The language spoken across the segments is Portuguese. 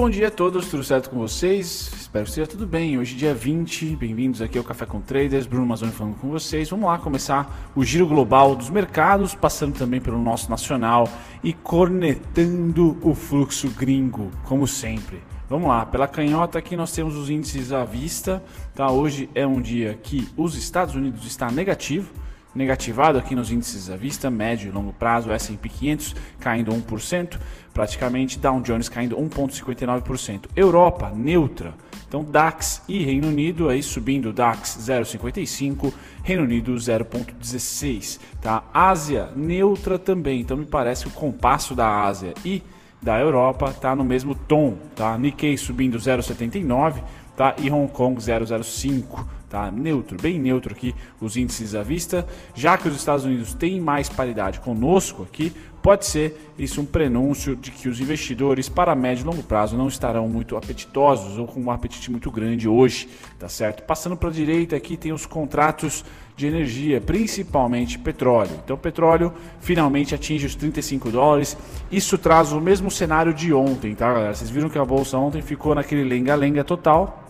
bom dia a todos, tudo certo com vocês? Espero que esteja tudo bem. Hoje, dia 20, bem-vindos aqui ao Café com Traders. Bruno Mazzoni falando com vocês. Vamos lá começar o giro global dos mercados, passando também pelo nosso nacional e cornetando o fluxo gringo, como sempre. Vamos lá, pela canhota aqui nós temos os índices à vista. Tá? Hoje é um dia que os Estados Unidos está negativo negativado aqui nos índices à vista, médio e longo prazo, S&P 500 caindo 1%, praticamente Dow Jones caindo 1.59%. Europa neutra. Então DAX e Reino Unido aí subindo DAX 0.55, Reino Unido 0.16, tá? Ásia neutra também. Então me parece o compasso da Ásia e da Europa tá no mesmo tom, tá? Nikkei subindo 0.79, tá? E Hong Kong 0.05 tá neutro, bem neutro aqui os índices à vista, já que os Estados Unidos têm mais paridade conosco aqui, pode ser isso um prenúncio de que os investidores para médio e longo prazo não estarão muito apetitosos ou com um apetite muito grande hoje, tá certo? Passando para a direita aqui tem os contratos de energia, principalmente petróleo. Então, petróleo finalmente atinge os 35 dólares. Isso traz o mesmo cenário de ontem, tá, galera? Vocês viram que a bolsa ontem ficou naquele lenga-lenga total.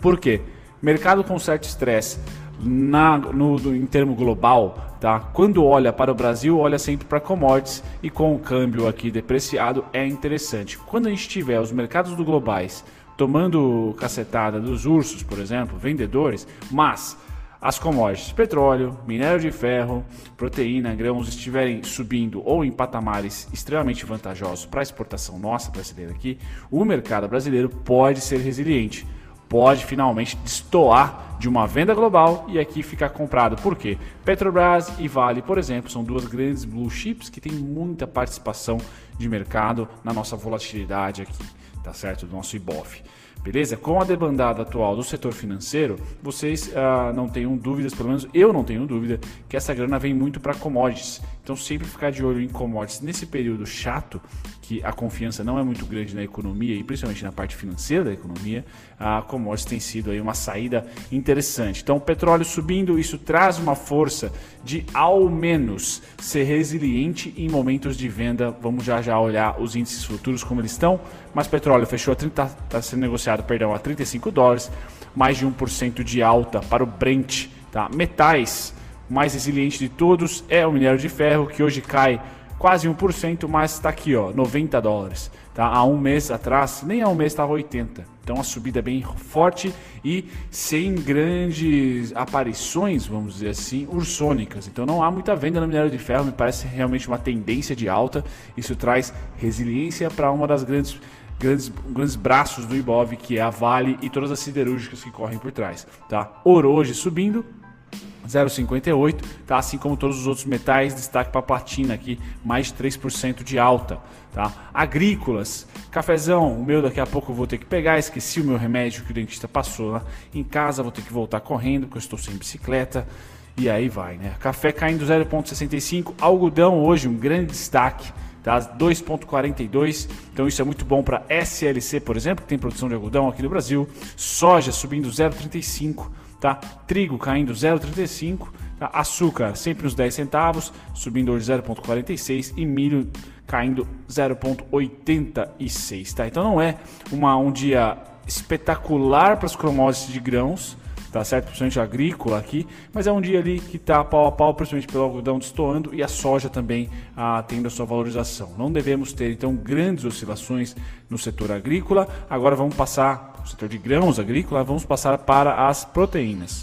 Por quê? Mercado com certo estresse na, no, em termo global, tá? Quando olha para o Brasil, olha sempre para commodities e com o câmbio aqui depreciado é interessante. Quando a gente tiver os mercados do globais tomando cacetada dos ursos, por exemplo, vendedores, mas as commodities, petróleo, minério de ferro, proteína, grãos estiverem subindo ou em patamares extremamente vantajosos para a exportação nossa brasileira aqui, o mercado brasileiro pode ser resiliente pode finalmente destoar de uma venda global e aqui ficar comprado. Por quê? Petrobras e Vale, por exemplo, são duas grandes blue chips que têm muita participação de mercado na nossa volatilidade aqui, tá certo? Do nosso IBOF. Beleza? Com a debandada atual do setor financeiro, vocês ah, não tenham dúvidas, pelo menos eu não tenho dúvida, que essa grana vem muito para commodities. Então, sempre ficar de olho em commodities nesse período chato, que a confiança não é muito grande na economia e principalmente na parte financeira da economia, a commodities tem sido aí uma saída interessante. Então, o petróleo subindo, isso traz uma força de ao menos ser resiliente em momentos de venda. Vamos já já olhar os índices futuros como eles estão, mas petróleo fechou a 30, está sendo negociado, perdão, a 35 dólares, mais de 1% de alta para o Brent, tá? Metais mais resiliente de todos é o minério de ferro, que hoje cai quase 1%, mas está aqui, ó, 90 dólares. Tá? Há um mês atrás, nem há um mês estava 80. Então a subida é bem forte e sem grandes aparições, vamos dizer assim, ursônicas. Então não há muita venda no minério de ferro, me parece realmente uma tendência de alta. Isso traz resiliência para uma das grandes grandes, grandes braços do Ibov, que é a Vale e todas as siderúrgicas que correm por trás. Tá? Ouro hoje subindo, 0,58, tá? assim como todos os outros metais, destaque para a platina aqui, mais de 3% de alta. Tá? Agrícolas, cafezão, o meu daqui a pouco eu vou ter que pegar, esqueci o meu remédio que o dentista passou lá em casa, vou ter que voltar correndo, porque eu estou sem bicicleta. E aí vai, né? Café caindo 0,65, algodão hoje um grande destaque, tá? 2,42. Então isso é muito bom para SLC, por exemplo, que tem produção de algodão aqui no Brasil. Soja subindo 0,35 tá? Trigo caindo 0,35, tá? açúcar sempre nos 10 centavos, subindo hoje 0,46 e milho caindo 0,86, tá? Então não é uma, um dia espetacular para os commodities de grãos, tá certo? Principalmente agrícola aqui, mas é um dia ali que está pau a pau, principalmente pelo algodão destoando e a soja também ah, tendo a sua valorização. Não devemos ter então grandes oscilações no setor agrícola. Agora vamos passar setor de grãos agrícola, vamos passar para as proteínas.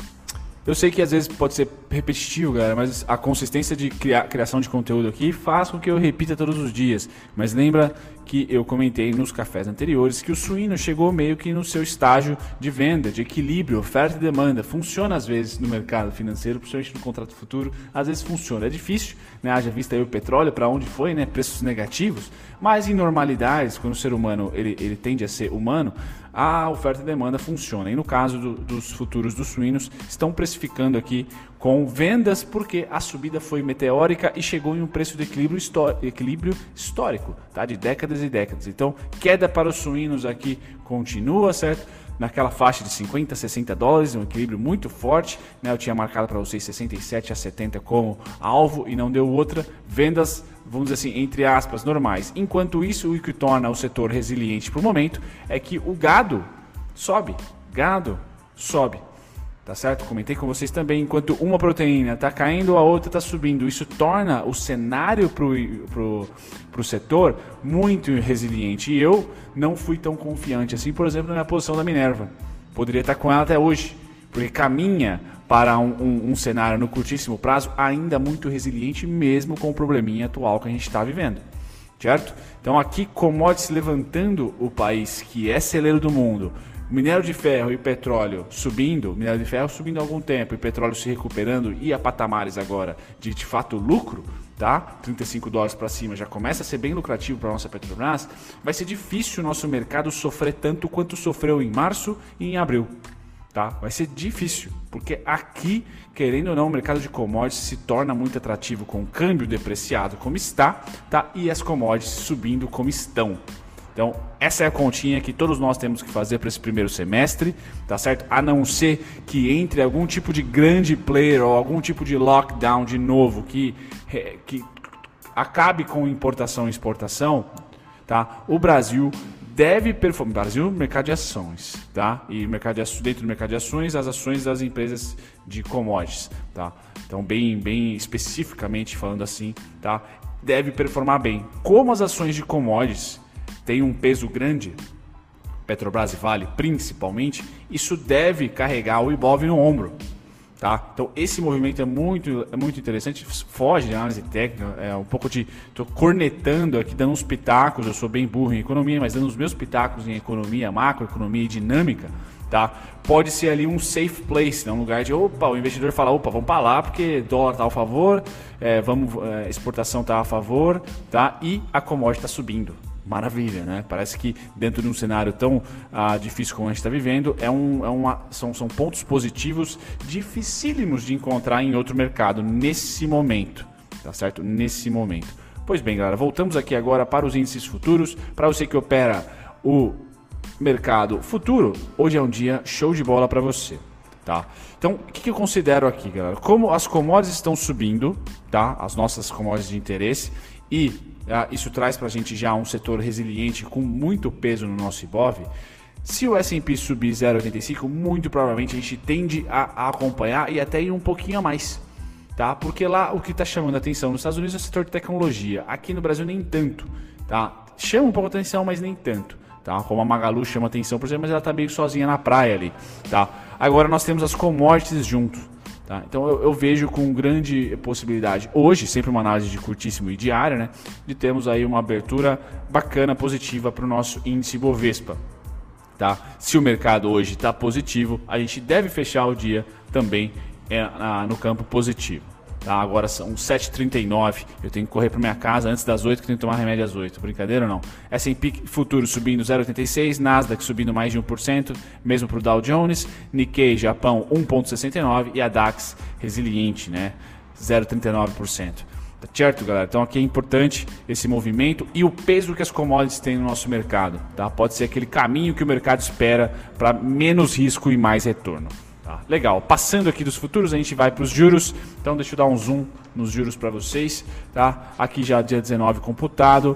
Eu sei que às vezes pode ser repetitivo, galera, mas a consistência de criação de conteúdo aqui faz com que eu repita todos os dias. Mas lembra que eu comentei nos cafés anteriores que o suíno chegou meio que no seu estágio de venda, de equilíbrio, oferta e demanda. Funciona às vezes no mercado financeiro, principalmente no contrato futuro, às vezes funciona. É difícil, né? Haja vista aí o petróleo, para onde foi, né? Preços negativos, mas em normalidades, quando o ser humano ele, ele tende a ser humano, a oferta e demanda funciona. E no caso do, dos futuros dos suínos, estão precificando aqui com vendas porque a subida foi meteórica e chegou em um preço de equilíbrio, equilíbrio histórico, tá? de décadas e décadas. Então, queda para os suínos aqui continua, certo? naquela faixa de 50 60 dólares, um equilíbrio muito forte. Né? Eu tinha marcado para vocês 67 a 70 como alvo e não deu outra. Vendas vamos dizer assim, entre aspas, normais. Enquanto isso, o que torna o setor resiliente para o momento é que o gado sobe. Gado sobe. Tá certo? Comentei com vocês também, enquanto uma proteína está caindo, a outra está subindo. Isso torna o cenário para o setor muito resiliente. E eu não fui tão confiante assim, por exemplo, na minha posição da Minerva. Poderia estar com ela até hoje, porque caminha para um, um, um cenário no curtíssimo prazo ainda muito resiliente, mesmo com o probleminha atual que a gente está vivendo. Certo? Então aqui commodities levantando o país que é celeiro do mundo, minério de ferro e petróleo subindo, minério de ferro subindo há algum tempo e petróleo se recuperando e a patamares agora de de fato lucro, tá? 35 dólares para cima já começa a ser bem lucrativo para a nossa Petrobras, vai ser difícil o nosso mercado sofrer tanto quanto sofreu em março e em abril. Tá? Vai ser difícil, porque aqui, querendo ou não, o mercado de commodities se torna muito atrativo com o câmbio depreciado como está, tá? E as commodities subindo como estão. Então, essa é a continha que todos nós temos que fazer para esse primeiro semestre, tá certo? A não ser que entre algum tipo de grande player ou algum tipo de lockdown de novo que, que acabe com importação e exportação, tá? O Brasil deve performar. Brasil, mercado de ações, tá? E mercado de, dentro do mercado de ações, as ações das empresas de commodities, tá? Então, bem, bem especificamente falando assim, tá? Deve performar bem. Como as ações de commodities têm um peso grande, Petrobras e Vale principalmente, isso deve carregar o Ibov no ombro, Tá? Então esse movimento é muito, é muito interessante, foge de análise técnica, é um pouco de. Estou cornetando aqui, dando uns pitacos, eu sou bem burro em economia, mas dando os meus pitacos em economia, macroeconomia e dinâmica, tá? Pode ser ali um safe place, né? um lugar de opa, o investidor fala, opa, vamos para lá porque dólar está a favor, é, vamos, é, exportação está a favor, tá? E a commodity está subindo maravilha, né? Parece que dentro de um cenário tão ah, difícil como a gente está vivendo, é um, é uma, são, são pontos positivos dificílimos de encontrar em outro mercado nesse momento, tá certo? Nesse momento. Pois bem, galera, voltamos aqui agora para os índices futuros. Para você que opera o mercado futuro, hoje é um dia show de bola para você. Tá? Então, o que, que, eu considero aqui, galera? Como as commodities estão subindo, tá? As nossas commodities de interesse e isso traz para a gente já um setor resiliente com muito peso no nosso IBOV. Se o S&P subir 0,85, muito provavelmente a gente tende a, a, acompanhar e até ir um pouquinho a mais, tá? Porque lá o que está chamando a atenção nos Estados Unidos é o setor de tecnologia. Aqui no Brasil nem tanto, tá? Chama um pouco a atenção, mas nem tanto, tá? Como a Magalu chama atenção, por exemplo, mas ela está meio sozinha na praia ali, tá? Agora nós temos as commodities juntos. Tá? Então eu, eu, vejo com grande possibilidade, hoje, sempre uma análise de curtíssimo e diária, né, de termos aí uma abertura bacana, positiva para o nosso índice Bovespa. Tá? Se o mercado hoje está positivo, a gente deve fechar o dia também é, na, no campo positivo. Tá? Agora são 7h39. Eu tenho que correr para minha casa antes das 8 que tenho que tomar remédio às 8. Brincadeira ou não? S&P futuro subindo 0,86, Nasdaq subindo mais de 1%, mesmo para o Dow Jones, Nikkei Japão 1,69 e a DAX resiliente, né? 0,39%. Tá certo, galera? Então aqui é importante esse movimento e o peso que as commodities têm no nosso mercado. Tá? Pode ser aquele caminho que o mercado espera para menos risco e mais retorno. Tá, legal. Passando aqui dos futuros, a gente vai para os juros. Então, deixa eu dar um zoom nos juros para vocês. Tá? Aqui já dia 19 computado.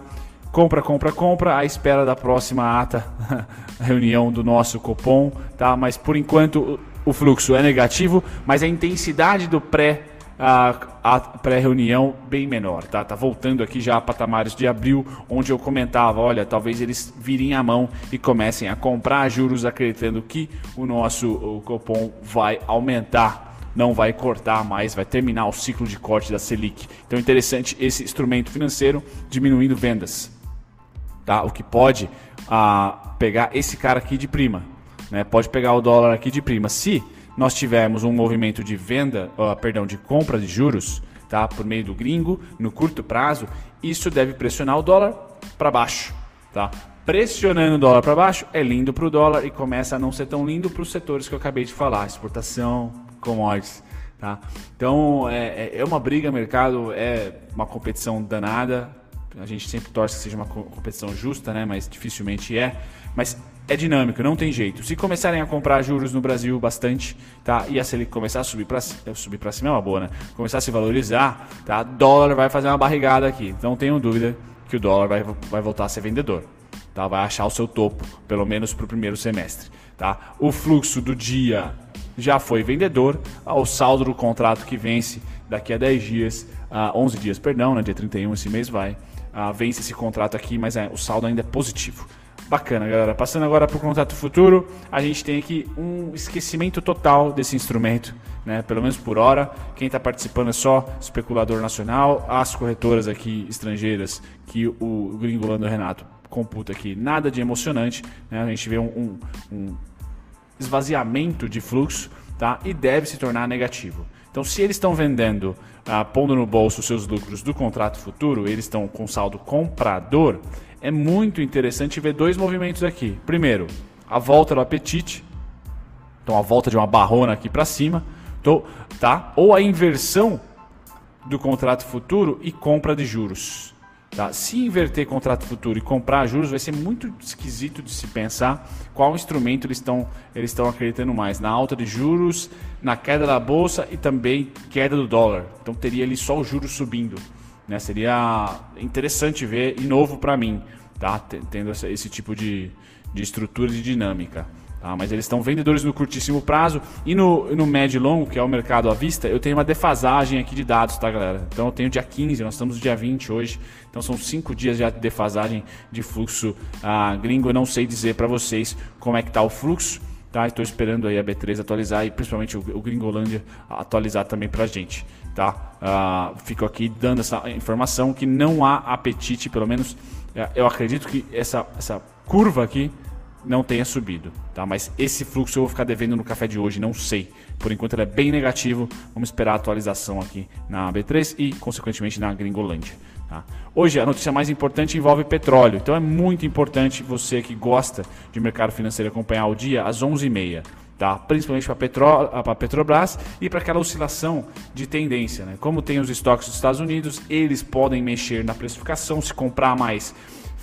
Compra, compra, compra, à espera da próxima ata, reunião do nosso Copom, tá? Mas por enquanto o fluxo é negativo, mas a intensidade do pré a, a pré-reunião bem menor, tá? Tá voltando aqui já a patamares de abril, onde eu comentava, olha, talvez eles virem a mão e comecem a comprar juros acreditando que o nosso o Copom vai aumentar não vai cortar mais, vai terminar o ciclo de corte da Selic. Então, interessante esse instrumento financeiro diminuindo vendas, tá? O que pode ah, pegar esse cara aqui de prima, né? Pode pegar o dólar aqui de prima. Se nós tivermos um movimento de venda, uh, perdão, de compra de juros, tá, por meio do gringo, no curto prazo, isso deve pressionar o dólar para baixo, tá? Pressionando o dólar para baixo é lindo para o dólar e começa a não ser tão lindo para os setores que eu acabei de falar, exportação, commodities, tá? Então é, é, é uma briga, mercado é uma competição danada, A gente sempre torce que seja uma competição justa, né? Mas dificilmente é. Mas é dinâmico, não tem jeito. Se começarem a comprar juros no Brasil bastante, tá? E a Selic começar a subir para subir para cima é uma boa, né? Começar a se valorizar, tá? Dólar vai fazer uma barrigada aqui. Então, tenho dúvida que o dólar vai, vai voltar a ser vendedor, tá? Vai achar o seu topo, pelo menos para o primeiro semestre, tá? O fluxo do dia já foi vendedor, o saldo do contrato que vence daqui a 10 dias, uh, 11 dias, perdão, né? Dia 31 esse mês vai, uh, vence esse contrato aqui, mas é, o saldo ainda é positivo. Bacana, galera. Passando agora para o contrato futuro, a gente tem aqui um esquecimento total desse instrumento, né? Pelo menos por hora. Quem está participando é só especulador nacional, as corretoras aqui estrangeiras que o Gringolando Renato computa aqui. Nada de emocionante, né? A gente vê um, um, um esvaziamento de fluxo, tá? E deve se tornar negativo. Então, se eles estão vendendo, ah, pondo no bolso seus lucros do contrato futuro, eles estão com saldo comprador é muito interessante ver dois movimentos aqui. Primeiro, a volta do apetite. Então, a volta de uma barrona aqui para cima. Então, tá? Ou a inversão do contrato futuro e compra de juros. Tá? Se inverter contrato futuro e comprar juros, vai ser muito esquisito de se pensar qual instrumento eles estão eles estão acreditando mais. Na alta de juros, na queda da bolsa e também queda do dólar. Então teria ali só o juros subindo. Né? Seria interessante ver e novo para mim, tá? Tendo esse tipo de, de estrutura de dinâmica. Tá? Mas eles estão vendedores no curtíssimo prazo e no, no médio e longo, que é o mercado à vista, eu tenho uma defasagem aqui de dados, tá, galera? Então eu tenho dia 15, nós estamos no dia 20 hoje, então são cinco dias já de defasagem de fluxo ah, gringo. Eu não sei dizer para vocês como é que está o fluxo, tá? Estou esperando aí a B3 atualizar e principalmente o, o Gringolândia atualizar também para gente. Tá? Uh, fico aqui dando essa informação que não há apetite, pelo menos uh, eu acredito que essa, essa curva aqui não tenha subido, tá? Mas esse fluxo eu vou ficar devendo no café de hoje, não sei. Por enquanto ele é bem negativo. Vamos esperar a atualização aqui na B3 e, consequentemente, na Gringolândia. Tá? Hoje a notícia mais importante envolve petróleo, então é muito importante você que gosta de mercado financeiro acompanhar o dia às 11h30 tá? principalmente para Petro, a Petrobras e para aquela oscilação de tendência. Né? Como tem os estoques dos Estados Unidos, eles podem mexer na precificação, se comprar mais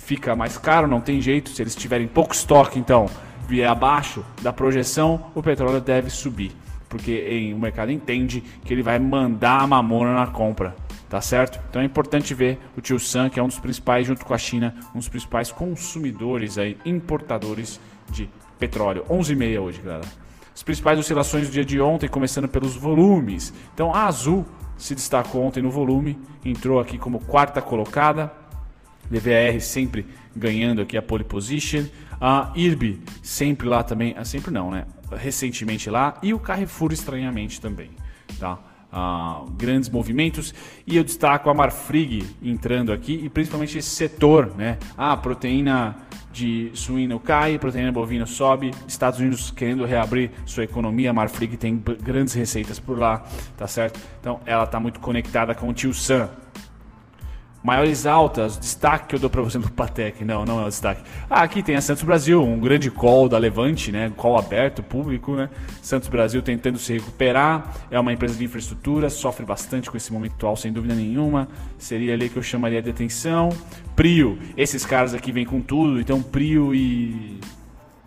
fica mais caro, não tem jeito, se eles tiverem pouco estoque, então vier abaixo da projeção, o petróleo deve subir, porque em, o mercado entende que ele vai mandar a mamona na compra. Tá certo? Então é importante ver o Tio Sam, que é um dos principais, junto com a China, um dos principais consumidores aí, importadores de petróleo. 11h30 hoje, galera. As principais oscilações do dia de ontem, começando pelos volumes. Então a Azul se destacou ontem no volume, entrou aqui como quarta colocada. DVR sempre ganhando aqui a pole position. A IRB sempre lá também, ah, sempre não, né? Recentemente lá. E o Carrefour estranhamente também, tá? Ah, grandes movimentos e eu destaco a Marfrig entrando aqui e principalmente esse setor, né? Ah, proteína de suíno cai, proteína bovina sobe, Estados Unidos querendo reabrir sua economia, a Marfrig tem grandes receitas por lá, tá certo? Então ela está muito conectada com o Tio Sam, Maiores altas, destaque que eu dou para você do Patec. Não, não é o destaque. Ah, aqui tem a Santos Brasil, um grande call da Levante, né? Call aberto, público, né? Santos Brasil tentando se recuperar. É uma empresa de infraestrutura, sofre bastante com esse momento atual, sem dúvida nenhuma. Seria ali que eu chamaria de atenção. Prio, esses caras aqui vêm com tudo. Então, Prio e.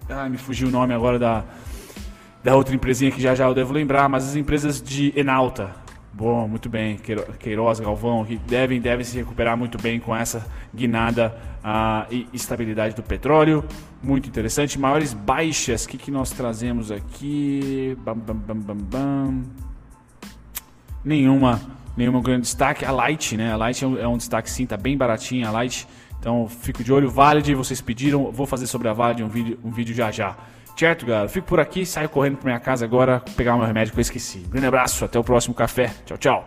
Ah, me fugiu o nome agora da da outra empresinha que já já eu devo lembrar, mas as empresas de Enalta, Bom, muito bem. Queiroz, Galvão, que devem, devem se recuperar muito bem com essa guinada uh, e estabilidade do petróleo. Muito interessante. Maiores baixas, o que, que nós trazemos aqui? Bam, bam, bam, bam, bam. Nenhuma, nenhuma grande destaque. A Light, né? A Light é um, é um destaque sim, tá bem baratinha a Light. Então fico de olho. Valid, vocês pediram. Vou fazer sobre a Valid um vídeo, um vídeo já já. Certo, galera? Fico por aqui, saio correndo para minha casa agora pegar o meu remédio que eu esqueci. grande abraço, até o próximo café. Tchau, tchau.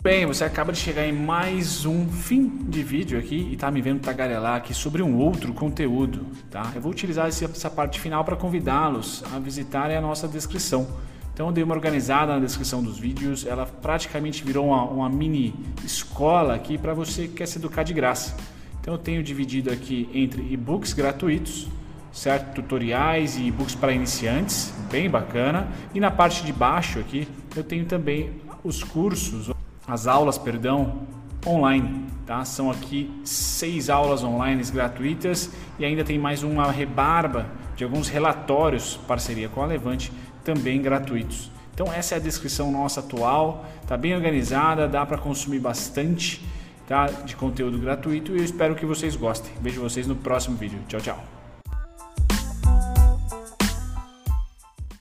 Bem, você acaba de chegar em mais um fim de vídeo aqui e tá me vendo tagarelar aqui sobre um outro conteúdo, tá? Eu vou utilizar essa parte final para convidá-los a visitarem a nossa descrição. Então eu dei uma organizada na descrição dos vídeos, ela praticamente virou uma, uma mini escola aqui para você que quer se educar de graça. Então eu tenho dividido aqui entre e-books gratuitos, certo? Tutoriais e e-books para iniciantes, bem bacana. E na parte de baixo aqui eu tenho também os cursos, as aulas, perdão, online. Tá? São aqui seis aulas online gratuitas e ainda tem mais uma rebarba de alguns relatórios, parceria com a Levante, também gratuitos. Então essa é a descrição nossa atual, está bem organizada, dá para consumir bastante tá, de conteúdo gratuito e eu espero que vocês gostem. Vejo vocês no próximo vídeo. Tchau, tchau.